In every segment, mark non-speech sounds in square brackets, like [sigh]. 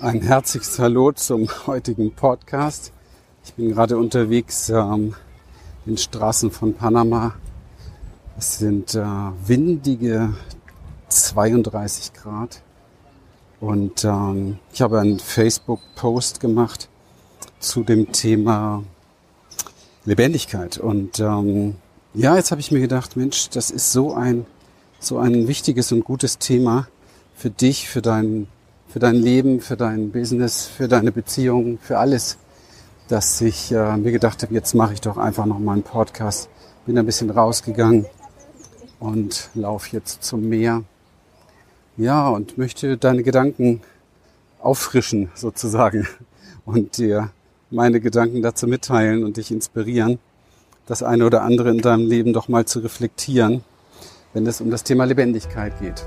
Ein herzliches Hallo zum heutigen Podcast. Ich bin gerade unterwegs ähm, in Straßen von Panama. Es sind äh, windige 32 Grad. Und ähm, ich habe einen Facebook-Post gemacht zu dem Thema Lebendigkeit. Und ähm, ja, jetzt habe ich mir gedacht, Mensch, das ist so ein, so ein wichtiges und gutes Thema für dich, für dein für dein Leben, für dein Business, für deine Beziehungen, für alles, dass ich äh, mir gedacht habe, jetzt mache ich doch einfach noch mal einen Podcast. Bin ein bisschen rausgegangen und laufe jetzt zum Meer. Ja, und möchte deine Gedanken auffrischen [laughs] sozusagen und dir meine Gedanken dazu mitteilen und dich inspirieren, das eine oder andere in deinem Leben doch mal zu reflektieren, wenn es um das Thema Lebendigkeit geht.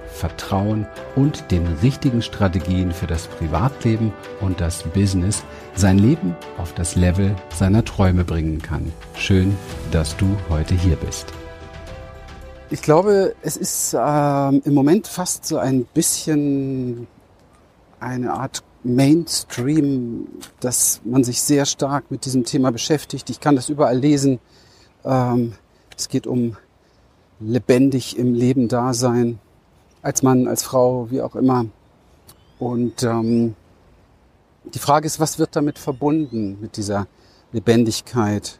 Vertrauen und den richtigen Strategien für das Privatleben und das Business sein Leben auf das Level seiner Träume bringen kann. Schön, dass du heute hier bist. Ich glaube, es ist äh, im Moment fast so ein bisschen eine Art Mainstream, dass man sich sehr stark mit diesem Thema beschäftigt. Ich kann das überall lesen. Ähm, es geht um lebendig im Leben da sein, als Mann, als Frau, wie auch immer. Und ähm, die Frage ist, was wird damit verbunden mit dieser Lebendigkeit?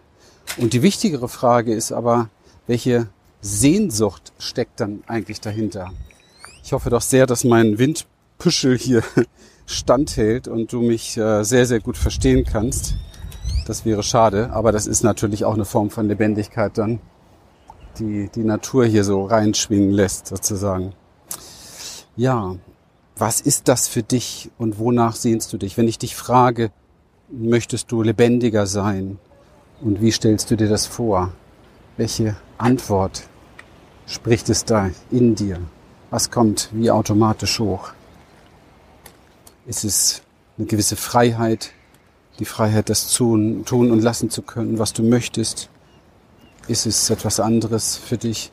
Und die wichtigere Frage ist aber, welche Sehnsucht steckt dann eigentlich dahinter? Ich hoffe doch sehr, dass mein Windpüschel hier [laughs] standhält und du mich äh, sehr, sehr gut verstehen kannst. Das wäre schade, aber das ist natürlich auch eine Form von Lebendigkeit dann, die die Natur hier so reinschwingen lässt sozusagen. Ja, was ist das für dich und wonach sehnst du dich? Wenn ich dich frage, möchtest du lebendiger sein und wie stellst du dir das vor? Welche Antwort spricht es da in dir? Was kommt wie automatisch hoch? Ist es eine gewisse Freiheit, die Freiheit, das tun, tun und lassen zu können, was du möchtest? Ist es etwas anderes für dich?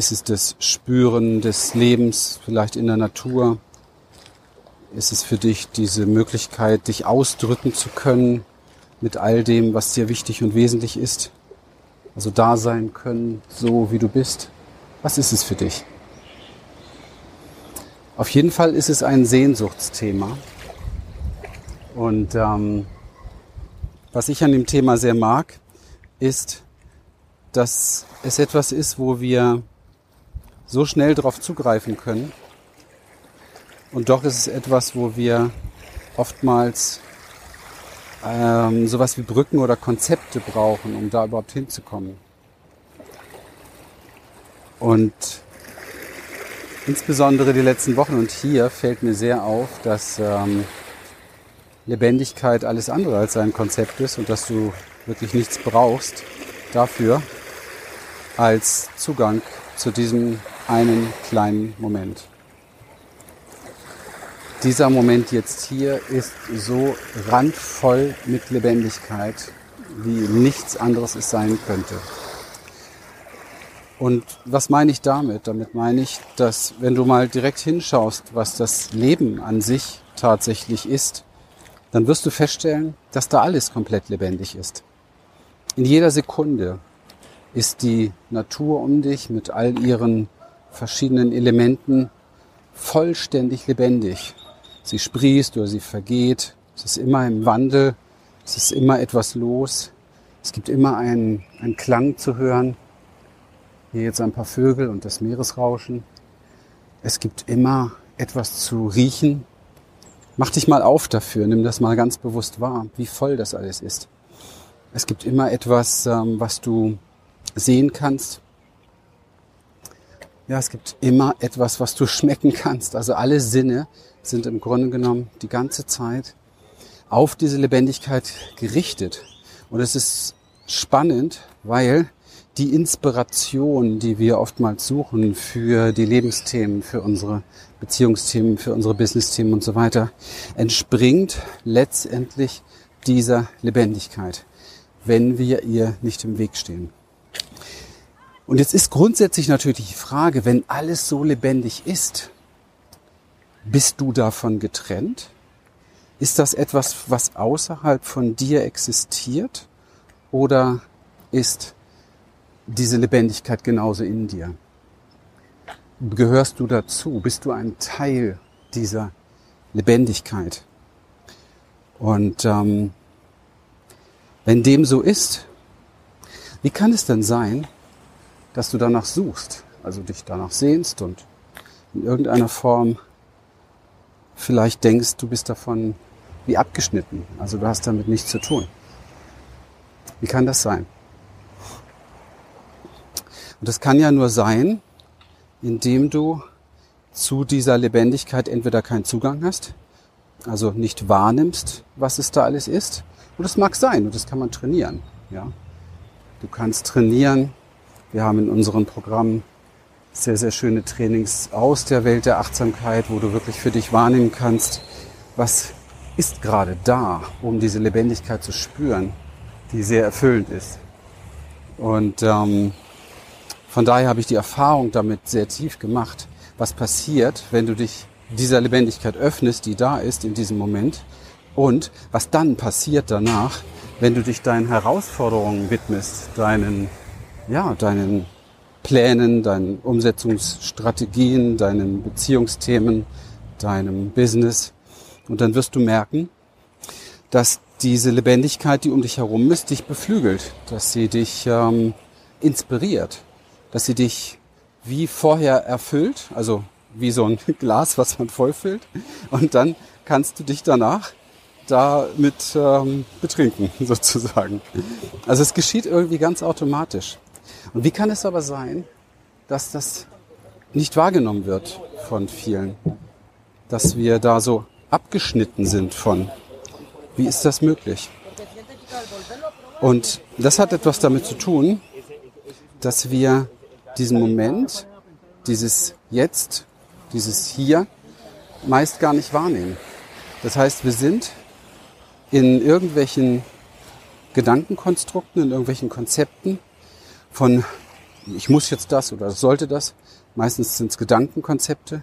Ist es das Spüren des Lebens vielleicht in der Natur? Ist es für dich diese Möglichkeit, dich ausdrücken zu können mit all dem, was dir wichtig und wesentlich ist? Also da sein können, so wie du bist. Was ist es für dich? Auf jeden Fall ist es ein Sehnsuchtsthema. Und ähm, was ich an dem Thema sehr mag, ist, dass es etwas ist, wo wir so schnell darauf zugreifen können. Und doch ist es etwas, wo wir oftmals ähm, sowas wie Brücken oder Konzepte brauchen, um da überhaupt hinzukommen. Und insbesondere die letzten Wochen und hier fällt mir sehr auf, dass ähm, Lebendigkeit alles andere als ein Konzept ist und dass du wirklich nichts brauchst dafür als Zugang zu diesem einen kleinen Moment. Dieser Moment jetzt hier ist so randvoll mit Lebendigkeit, wie nichts anderes es sein könnte. Und was meine ich damit? Damit meine ich, dass wenn du mal direkt hinschaust, was das Leben an sich tatsächlich ist, dann wirst du feststellen, dass da alles komplett lebendig ist. In jeder Sekunde ist die Natur um dich mit all ihren verschiedenen Elementen vollständig lebendig. Sie sprießt oder sie vergeht. Es ist immer im Wandel. Es ist immer etwas los. Es gibt immer einen, einen Klang zu hören. Hier jetzt ein paar Vögel und das Meeresrauschen. Es gibt immer etwas zu riechen. Mach dich mal auf dafür, nimm das mal ganz bewusst wahr, wie voll das alles ist. Es gibt immer etwas, ähm, was du sehen kannst. Ja, es gibt immer etwas, was du schmecken kannst. Also alle Sinne sind im Grunde genommen die ganze Zeit auf diese Lebendigkeit gerichtet. Und es ist spannend, weil die Inspiration, die wir oftmals suchen für die Lebensthemen, für unsere Beziehungsthemen, für unsere Businessthemen und so weiter, entspringt letztendlich dieser Lebendigkeit, wenn wir ihr nicht im Weg stehen. Und jetzt ist grundsätzlich natürlich die Frage, wenn alles so lebendig ist, bist du davon getrennt? Ist das etwas, was außerhalb von dir existiert? Oder ist diese Lebendigkeit genauso in dir? Gehörst du dazu? Bist du ein Teil dieser Lebendigkeit? Und ähm, wenn dem so ist, wie kann es denn sein, dass du danach suchst, also dich danach sehnst und in irgendeiner Form vielleicht denkst, du bist davon wie abgeschnitten, also du hast damit nichts zu tun. Wie kann das sein? Und das kann ja nur sein, indem du zu dieser Lebendigkeit entweder keinen Zugang hast, also nicht wahrnimmst, was es da alles ist. Und das mag sein und das kann man trainieren. Ja, du kannst trainieren. Wir haben in unserem Programm sehr, sehr schöne Trainings aus der Welt der Achtsamkeit, wo du wirklich für dich wahrnehmen kannst, was ist gerade da, um diese Lebendigkeit zu spüren, die sehr erfüllend ist. Und ähm, von daher habe ich die Erfahrung damit sehr tief gemacht, was passiert, wenn du dich dieser Lebendigkeit öffnest, die da ist in diesem Moment, und was dann passiert danach, wenn du dich deinen Herausforderungen widmest, deinen, ja, deinen Plänen, deinen Umsetzungsstrategien, deinen Beziehungsthemen, deinem Business. Und dann wirst du merken, dass diese Lebendigkeit, die um dich herum ist, dich beflügelt, dass sie dich ähm, inspiriert, dass sie dich wie vorher erfüllt, also wie so ein [laughs] Glas, was man vollfüllt. Und dann kannst du dich danach damit ähm, betrinken, [laughs] sozusagen. Also es geschieht irgendwie ganz automatisch. Und wie kann es aber sein, dass das nicht wahrgenommen wird von vielen? Dass wir da so abgeschnitten sind von. Wie ist das möglich? Und das hat etwas damit zu tun, dass wir diesen Moment, dieses Jetzt, dieses Hier meist gar nicht wahrnehmen. Das heißt, wir sind in irgendwelchen Gedankenkonstrukten, in irgendwelchen Konzepten von ich muss jetzt das oder sollte das, meistens sind es Gedankenkonzepte,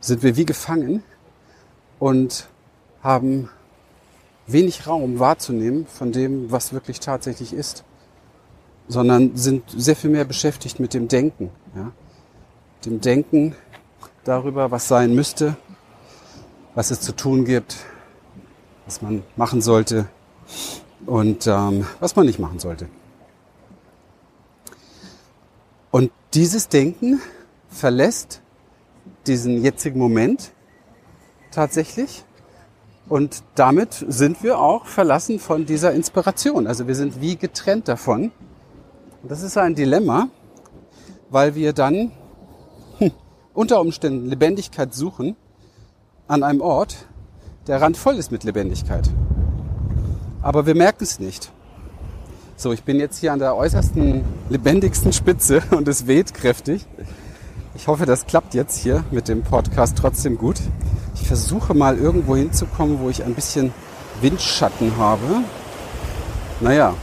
sind wir wie gefangen und haben wenig Raum wahrzunehmen von dem, was wirklich tatsächlich ist sondern sind sehr viel mehr beschäftigt mit dem Denken. Ja? Dem Denken darüber, was sein müsste, was es zu tun gibt, was man machen sollte und ähm, was man nicht machen sollte. Und dieses Denken verlässt diesen jetzigen Moment tatsächlich. Und damit sind wir auch verlassen von dieser Inspiration. Also wir sind wie getrennt davon. Und das ist ein Dilemma, weil wir dann hm, unter Umständen Lebendigkeit suchen an einem Ort, der randvoll ist mit Lebendigkeit. Aber wir merken es nicht. So, ich bin jetzt hier an der äußersten lebendigsten Spitze [laughs] und es weht kräftig. Ich hoffe, das klappt jetzt hier mit dem Podcast trotzdem gut. Ich versuche mal irgendwo hinzukommen, wo ich ein bisschen Windschatten habe. Naja,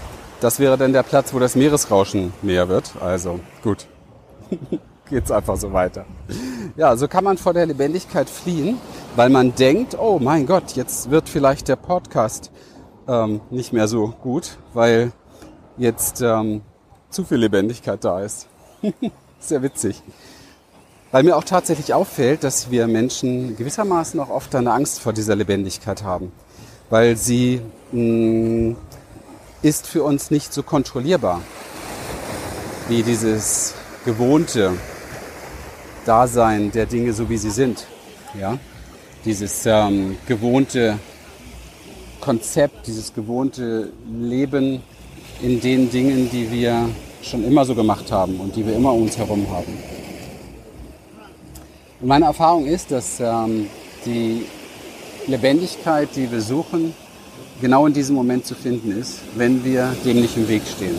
das wäre dann der Platz, wo das Meeresrauschen näher wird. Also gut, [laughs] geht's einfach so weiter. Ja, so kann man vor der Lebendigkeit fliehen, weil man denkt, oh mein Gott, jetzt wird vielleicht der Podcast ähm, nicht mehr so gut, weil jetzt ähm, zu viel Lebendigkeit da ist. [laughs] Sehr witzig. Weil mir auch tatsächlich auffällt, dass wir Menschen gewissermaßen auch oft eine Angst vor dieser Lebendigkeit haben, weil sie mh, mm, ist für uns nicht so kontrollierbar wie dieses gewohnte Dasein der Dinge, so wie sie sind. Ja? Dieses ähm, gewohnte Konzept, dieses gewohnte Leben in den Dingen, die wir schon immer so gemacht haben und die wir immer um uns herum haben. Und meine Erfahrung ist, dass ähm, die Lebendigkeit, die wir suchen, genau in diesem Moment zu finden ist, wenn wir dem nicht im Weg stehen.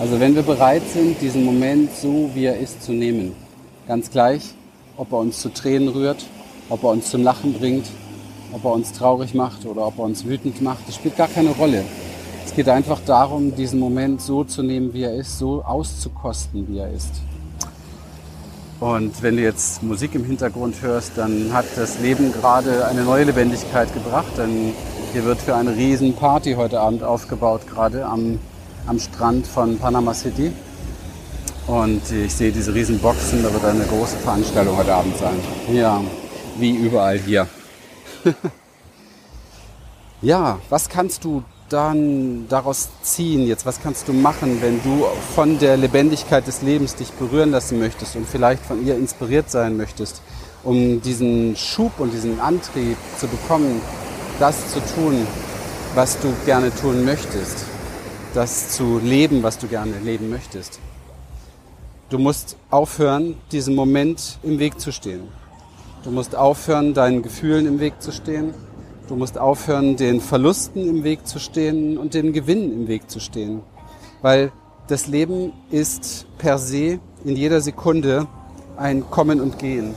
Also wenn wir bereit sind, diesen Moment so, wie er ist, zu nehmen. Ganz gleich, ob er uns zu Tränen rührt, ob er uns zum Lachen bringt, ob er uns traurig macht oder ob er uns wütend macht, das spielt gar keine Rolle. Es geht einfach darum, diesen Moment so zu nehmen, wie er ist, so auszukosten, wie er ist. Und wenn du jetzt Musik im Hintergrund hörst, dann hat das Leben gerade eine neue Lebendigkeit gebracht. Denn hier wird für eine riesen Party heute Abend aufgebaut, gerade am, am Strand von Panama City. Und ich sehe diese riesen Boxen, da wird eine große Veranstaltung heute Abend sein. Ja, wie überall hier. [laughs] ja, was kannst du dann daraus ziehen jetzt? Was kannst du machen, wenn du von der Lebendigkeit des Lebens dich berühren lassen möchtest und vielleicht von ihr inspiriert sein möchtest, um diesen Schub und diesen Antrieb zu bekommen, das zu tun, was du gerne tun möchtest, das zu leben, was du gerne leben möchtest? Du musst aufhören, diesem Moment im Weg zu stehen. Du musst aufhören, deinen Gefühlen im Weg zu stehen. Du musst aufhören, den Verlusten im Weg zu stehen und den Gewinnen im Weg zu stehen. Weil das Leben ist per se in jeder Sekunde ein Kommen und Gehen.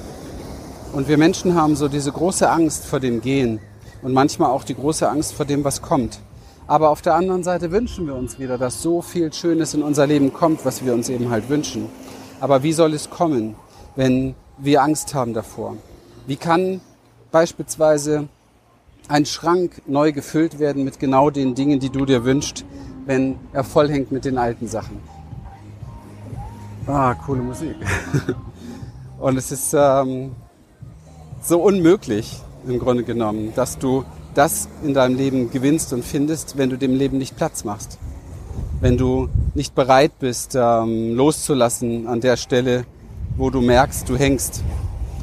Und wir Menschen haben so diese große Angst vor dem Gehen und manchmal auch die große Angst vor dem, was kommt. Aber auf der anderen Seite wünschen wir uns wieder, dass so viel Schönes in unser Leben kommt, was wir uns eben halt wünschen. Aber wie soll es kommen, wenn wir Angst haben davor? Wie kann beispielsweise ein Schrank neu gefüllt werden mit genau den Dingen, die du dir wünschst, wenn er vollhängt mit den alten Sachen? Ah, coole Musik. [laughs] Und es ist ähm, so unmöglich im Grunde genommen, dass du das in deinem Leben gewinnst und findest, wenn du dem Leben nicht Platz machst. Wenn du nicht bereit bist, ähm, loszulassen an der Stelle, wo du merkst, du hängst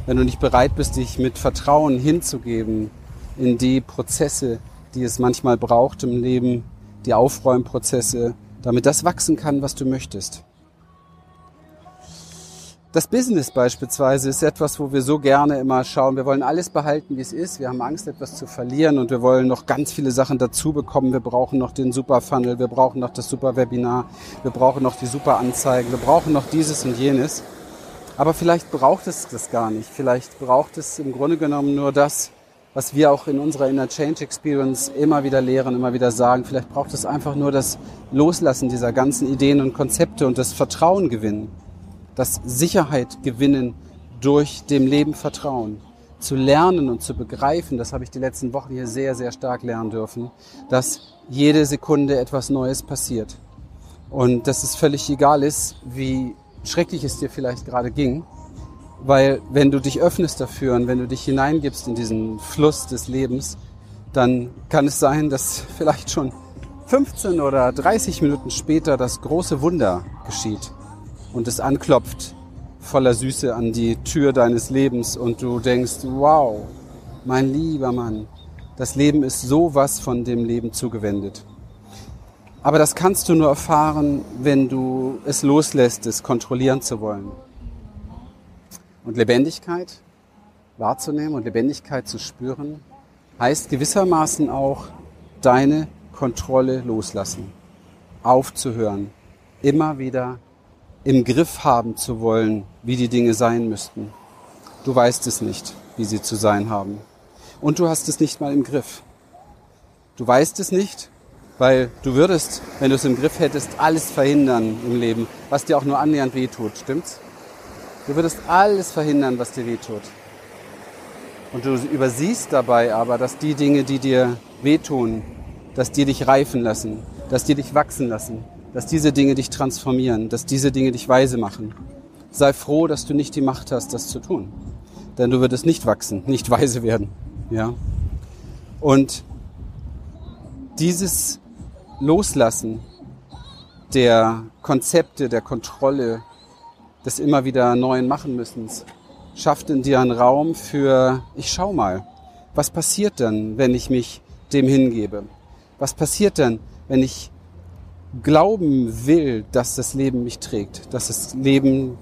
wenn du nicht bereit bist, dich mit Vertrauen hinzugeben in die Prozesse, die es manchmal braucht im Leben, die Aufräumprozesse, damit das wachsen kann, was du möchtest. Das Business beispielsweise ist etwas, wo wir so gerne immer schauen. Wir wollen alles behalten, wie es ist. Wir haben Angst, etwas zu verlieren und wir wollen noch ganz viele Sachen dazu bekommen. Wir brauchen noch den Super Funnel, wir brauchen noch das Super Webinar, wir brauchen noch die Super Anzeigen, wir brauchen noch dieses und jenes. Aber vielleicht braucht es das gar nicht. Vielleicht braucht es im Grunde genommen nur das, was wir auch in unserer Inner Change Experience immer wieder lehren, immer wieder sagen. Vielleicht braucht es einfach nur das Loslassen dieser ganzen Ideen und Konzepte und das Vertrauen gewinnen. Das Sicherheit gewinnen durch dem Leben Vertrauen. Zu lernen und zu begreifen, das habe ich die letzten Wochen hier sehr, sehr stark lernen dürfen, dass jede Sekunde etwas Neues passiert. Und dass es völlig egal ist, wie schrecklich es dir vielleicht gerade ging. Weil wenn du dich öffnest dafür und wenn du dich hineingibst in diesen Fluss des Lebens, dann kann es sein, dass [laughs] vielleicht schon 15 oder 30 Minuten später das große Wunder geschieht und es anklopft voller Süße an die Tür deines Lebens und du denkst, wow, mein lieber Mann, das Leben ist sowas von dem Leben zugewendet. Aber das kannst du nur erfahren, wenn du es loslässt, es kontrollieren zu wollen. Und Lebendigkeit wahrzunehmen und Lebendigkeit zu spüren, heißt gewissermaßen auch deine Kontrolle loslassen, aufzuhören, immer wieder im Griff haben zu wollen, wie die Dinge sein müssten. Du weißt es nicht, wie sie zu sein haben. Und du hast es nicht mal im Griff. Du weißt es nicht weil du würdest, wenn du es im Griff hättest, alles verhindern im Leben, was dir auch nur annähernd wehtut. Stimmt's? Du würdest alles verhindern, was dir wehtut. Und du übersiehst dabei aber, dass die Dinge, die dir wehtun, dass die dich reifen lassen, dass die dich wachsen lassen, dass diese Dinge dich transformieren, dass diese Dinge dich weise machen. Sei froh, dass du nicht die Macht hast, das zu tun. Denn du würdest nicht wachsen, nicht [laughs] weise werden. Ja? Und dieses Loslassen der Konzepte, der Kontrolle, des immer wieder neuen machen müssens, schafft in dir einen Raum für, ich schau mal, was passiert denn, wenn ich mich dem hingebe? Was passiert denn, wenn ich glauben will, dass das Leben mich trägt, dass das Leben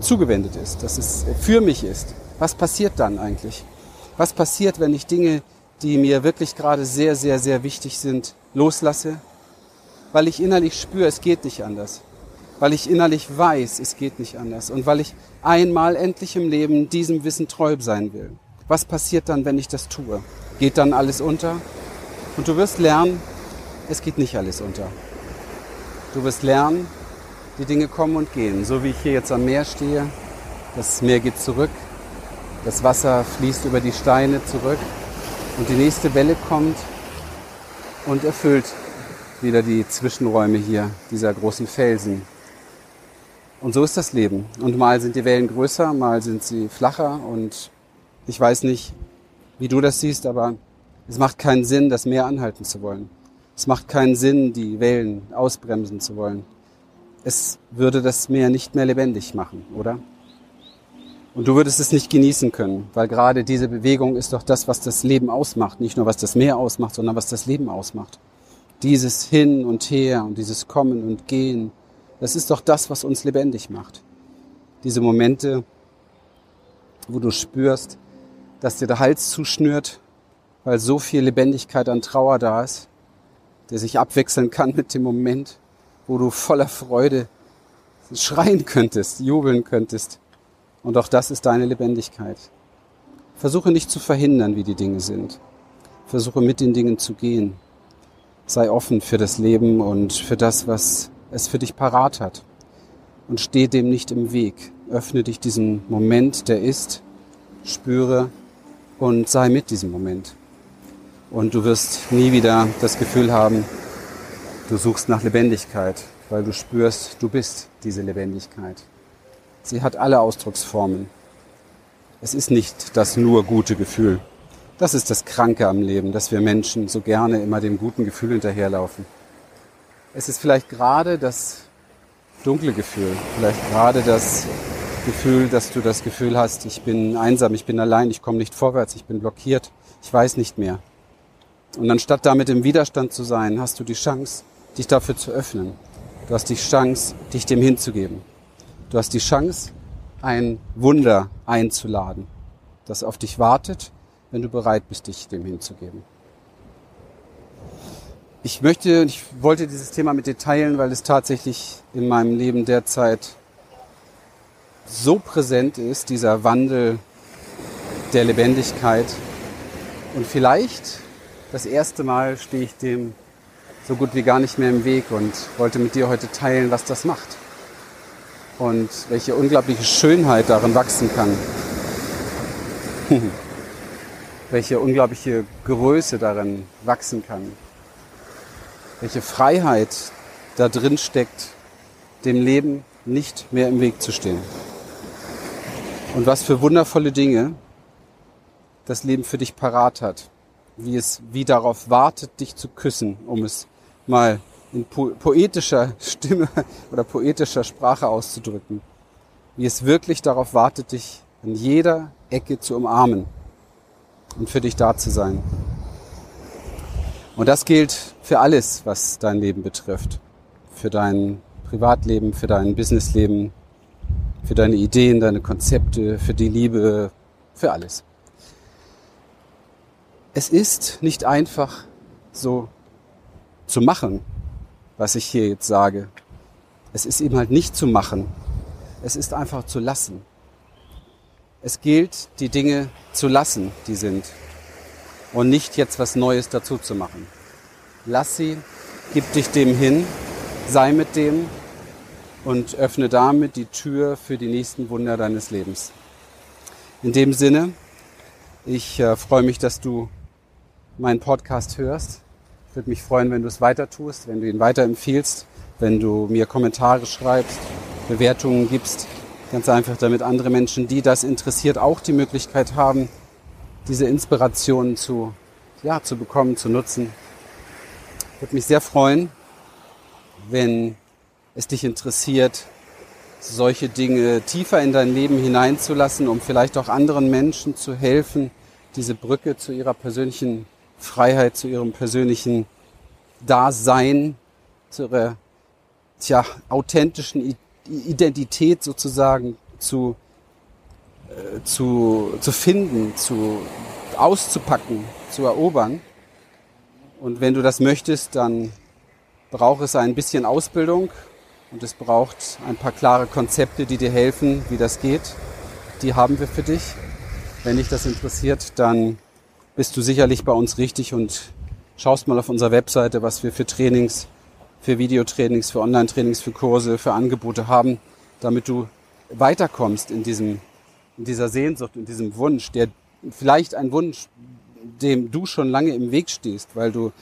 zugewendet ist, dass es für mich ist? Was passiert dann eigentlich? Was passiert, wenn ich Dinge die mir wirklich gerade sehr, sehr, sehr wichtig sind, loslasse, weil ich innerlich spüre, es geht nicht anders, weil ich innerlich weiß, es geht nicht anders und weil ich einmal endlich im Leben diesem Wissen treu sein will. Was passiert dann, wenn ich das tue? Geht dann alles unter? Und du wirst lernen, es geht nicht alles unter. Du wirst lernen, die Dinge kommen und gehen. So wie ich hier jetzt am Meer stehe, das Meer geht zurück, das Wasser fließt über die Steine zurück und die nächste Welle kommt und erfüllt wieder die Zwischenräume hier dieser großen Felsen. Und so ist das Leben. Und mal sind die Wellen größer, mal sind sie flacher und ich weiß nicht, wie du das siehst, aber es macht keinen Sinn, das Meer anhalten zu wollen. Es macht keinen Sinn, die Wellen ausbremsen zu wollen. Es würde das Meer nicht mehr lebendig machen, oder? Und du würdest es nicht genießen können, weil gerade diese Bewegung ist doch das, was das Leben ausmacht. Nicht nur was das Meer ausmacht, sondern was das Leben ausmacht. Dieses Hin und Her und dieses Kommen und Gehen, das ist doch das, was uns lebendig macht. Diese Momente, wo du spürst, dass dir der Hals zuschnürt, weil so viel Lebendigkeit an Trauer da ist, der sich abwechseln kann mit dem Moment, wo du voller Freude schreien könntest, jubeln könntest und auch das ist deine Lebendigkeit. Versuche nicht zu verhindern, wie die Dinge sind. Versuche mit den Dingen zu gehen. Sei offen für das Leben und für das, was es für dich parat hat. Und steh dem nicht im Weg. Öffne dich diesem Moment, der ist, spüre und sei mit diesem Moment. Und du wirst nie wieder das Gefühl haben, du suchst nach Lebendigkeit, weil du spürst, du bist diese Lebendigkeit. Sie hat alle Ausdrucksformen. Es ist nicht das nur gute Gefühl. Das ist das Kranke am Leben, dass wir Menschen so gerne immer dem guten Gefühl hinterherlaufen. Es ist vielleicht gerade das dunkle Gefühl, vielleicht gerade das Gefühl, dass du das Gefühl hast, ich bin einsam, ich bin allein, ich komme nicht vorwärts, ich bin blockiert, ich weiß nicht mehr. Und anstatt damit im Widerstand zu sein, hast du die Chance, dich dafür zu öffnen. Du hast die Chance, dich dem hinzugeben. Du hast die Chance, ein Wunder einzuladen, das auf dich wartet, wenn du bereit bist, dich dem hinzugeben. Ich möchte, ich wollte dieses Thema mit dir teilen, weil es tatsächlich in meinem Leben derzeit so präsent ist, dieser Wandel der Lebendigkeit. Und vielleicht das erste Mal stehe ich dem so gut wie gar nicht mehr im Weg und wollte mit dir heute teilen, was das macht und welche unglaubliche Schönheit darin wachsen kann. [laughs] welche unglaubliche Größe darin wachsen kann. Welche Freiheit da drin steckt, dem Leben nicht mehr im Weg zu stehen. Und was für wundervolle Dinge das Leben für dich parat hat. Wie es wie darauf wartet, dich zu küssen, um es mal in po poetischer [laughs] Stimme oder poetischer Sprache auszudrücken, wie es wirklich darauf wartet, dich an jeder Ecke zu umarmen und für dich da zu sein. Und das gilt für alles, was dein Leben betrifft. Für dein Privatleben, für dein Businessleben, für deine Ideen, deine Konzepte, für die Liebe, für alles. Es ist nicht einfach so zu machen, was ich hier jetzt sage. Es ist eben halt nicht zu machen. Es ist einfach zu lassen. Es gilt, die Dinge zu lassen, die sind. Und nicht jetzt was Neues dazu zu machen. Lass sie, gib dich dem hin, sei mit dem und öffne damit die Tür für die nächsten Wunder deines Lebens. In dem Sinne, ich äh, freue mich, dass du meinen Podcast hörst. Ich würde mich freuen, wenn du es weiter tust, wenn du ihn weiterempfiehlst, wenn du mir Kommentare schreibst, Bewertungen gibst. Ganz einfach, damit andere Menschen, die das interessiert, auch die Möglichkeit haben, diese Inspirationen zu, ja, zu bekommen, zu nutzen. Würde mich sehr freuen, wenn es dich interessiert, solche Dinge tiefer in dein Leben hineinzulassen, um vielleicht auch anderen Menschen zu helfen, diese Brücke zu ihrer persönlichen Freiheit, zu ihrem persönlichen Dasein, zu ihrer tja, authentischen Identität sozusagen zu, zu, zu finden, zu, auszupacken, zu erobern. Und wenn du das möchtest, dann braucht es ein bisschen Ausbildung und es braucht ein paar klare Konzepte, die dir helfen, wie das geht. Die haben wir für dich. Wenn dich das interessiert, dann bist du sicherlich bei uns richtig und schaust mal auf unserer Webseite, was wir für Trainings, für Videotrainings, für Online-Trainings, für Kurse, für Angebote haben, damit du weiterkommst in diesem, in dieser Sehnsucht, in diesem Wunsch, der vielleicht ein Wunsch, dem du schon lange im Weg stehst, weil du,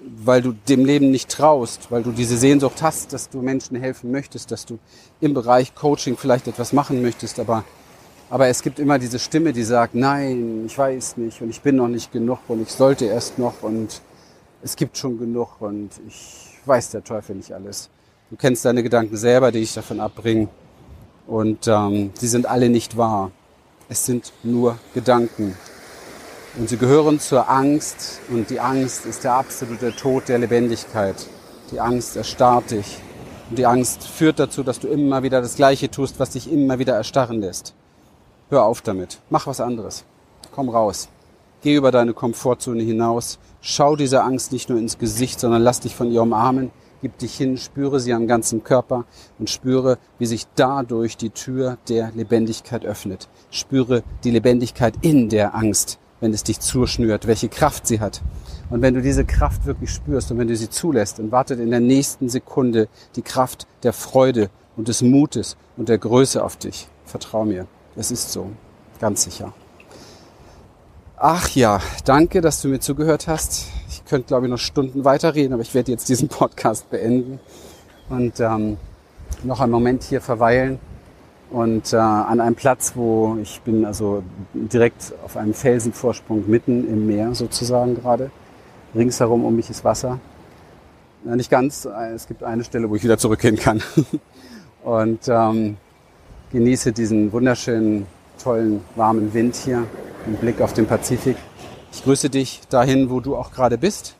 weil du dem Leben nicht traust, weil du diese Sehnsucht hast, dass du Menschen helfen möchtest, dass du im Bereich Coaching vielleicht etwas machen möchtest, aber aber es gibt immer diese Stimme, die sagt, nein, ich weiß nicht und ich bin noch nicht genug und ich sollte erst noch und es gibt schon genug und ich weiß der Teufel nicht alles. Du kennst deine Gedanken selber, die dich davon abbringen und ähm, sie sind alle nicht wahr. Es sind nur Gedanken. Und sie gehören zur Angst und die Angst ist der absolute Tod der Lebendigkeit. Die Angst erstarrt dich. Und die Angst führt dazu, dass du immer wieder das Gleiche tust, was dich immer wieder erstarren lässt. Hör auf damit. Mach was anderes. Komm raus. Geh über deine Komfortzone hinaus. Schau dieser Angst nicht nur ins Gesicht, sondern lass dich von ihr umarmen. Gib dich hin, spüre sie am ganzen Körper und spüre, wie sich dadurch die Tür der Lebendigkeit öffnet. Spüre die Lebendigkeit in der Angst, wenn es dich zuschnürt, welche Kraft sie hat. Und wenn du diese Kraft wirklich spürst und wenn du sie zulässt, dann wartet in der nächsten Sekunde die Kraft der Freude und des Mutes und der Größe auf dich. Vertrau mir. Es ist so, ganz sicher. Ach ja, danke, dass du mir zugehört hast. Könnte, glaube ich, noch Stunden weiterreden, aber ich werde jetzt diesen [laughs] Podcast beenden und ähm, noch einen Moment hier verweilen und äh, an einem Platz, wo ich bin, also direkt auf einem Felsenvorsprung mitten im Meer sozusagen gerade. Ringsherum um mich ist Wasser. Ja, nicht ganz, es gibt eine Stelle, wo ich wieder zurückgehen kann. [laughs] und ähm, genieße diesen wunderschönen, tollen, warmen Wind hier, im Blick auf den Pazifik. Ich grüße dich dahin, wo du auch gerade bist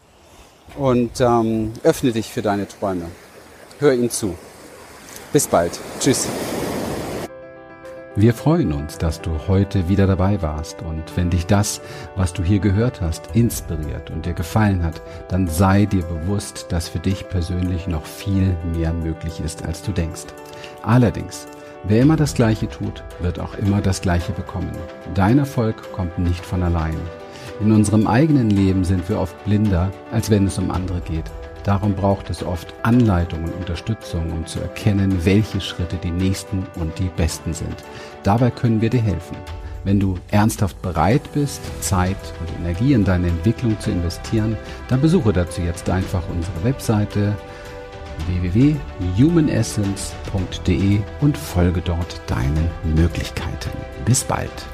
und ähm, öffne dich für deine Träume. Hör ihnen zu. Bis bald. Tschüss. Wir freuen uns, dass du heute wieder dabei warst und wenn dich das, was du hier gehört hast, inspiriert und dir gefallen hat, dann sei dir bewusst, dass für dich persönlich noch viel mehr möglich ist, als du denkst. Allerdings Wer immer das Gleiche tut, wird auch immer das Gleiche bekommen. Dein Erfolg kommt nicht von allein. In unserem eigenen Leben sind wir oft blinder, als wenn es um andere geht. Darum braucht es oft Anleitung und Unterstützung, um zu erkennen, welche Schritte die nächsten und die besten sind. Dabei können wir dir helfen. Wenn du ernsthaft bereit bist, Zeit und Energie in deine Entwicklung zu investieren, dann besuche dazu jetzt einfach unsere Webseite www.humanessence.de und folge dort deinen Möglichkeiten. Bis bald.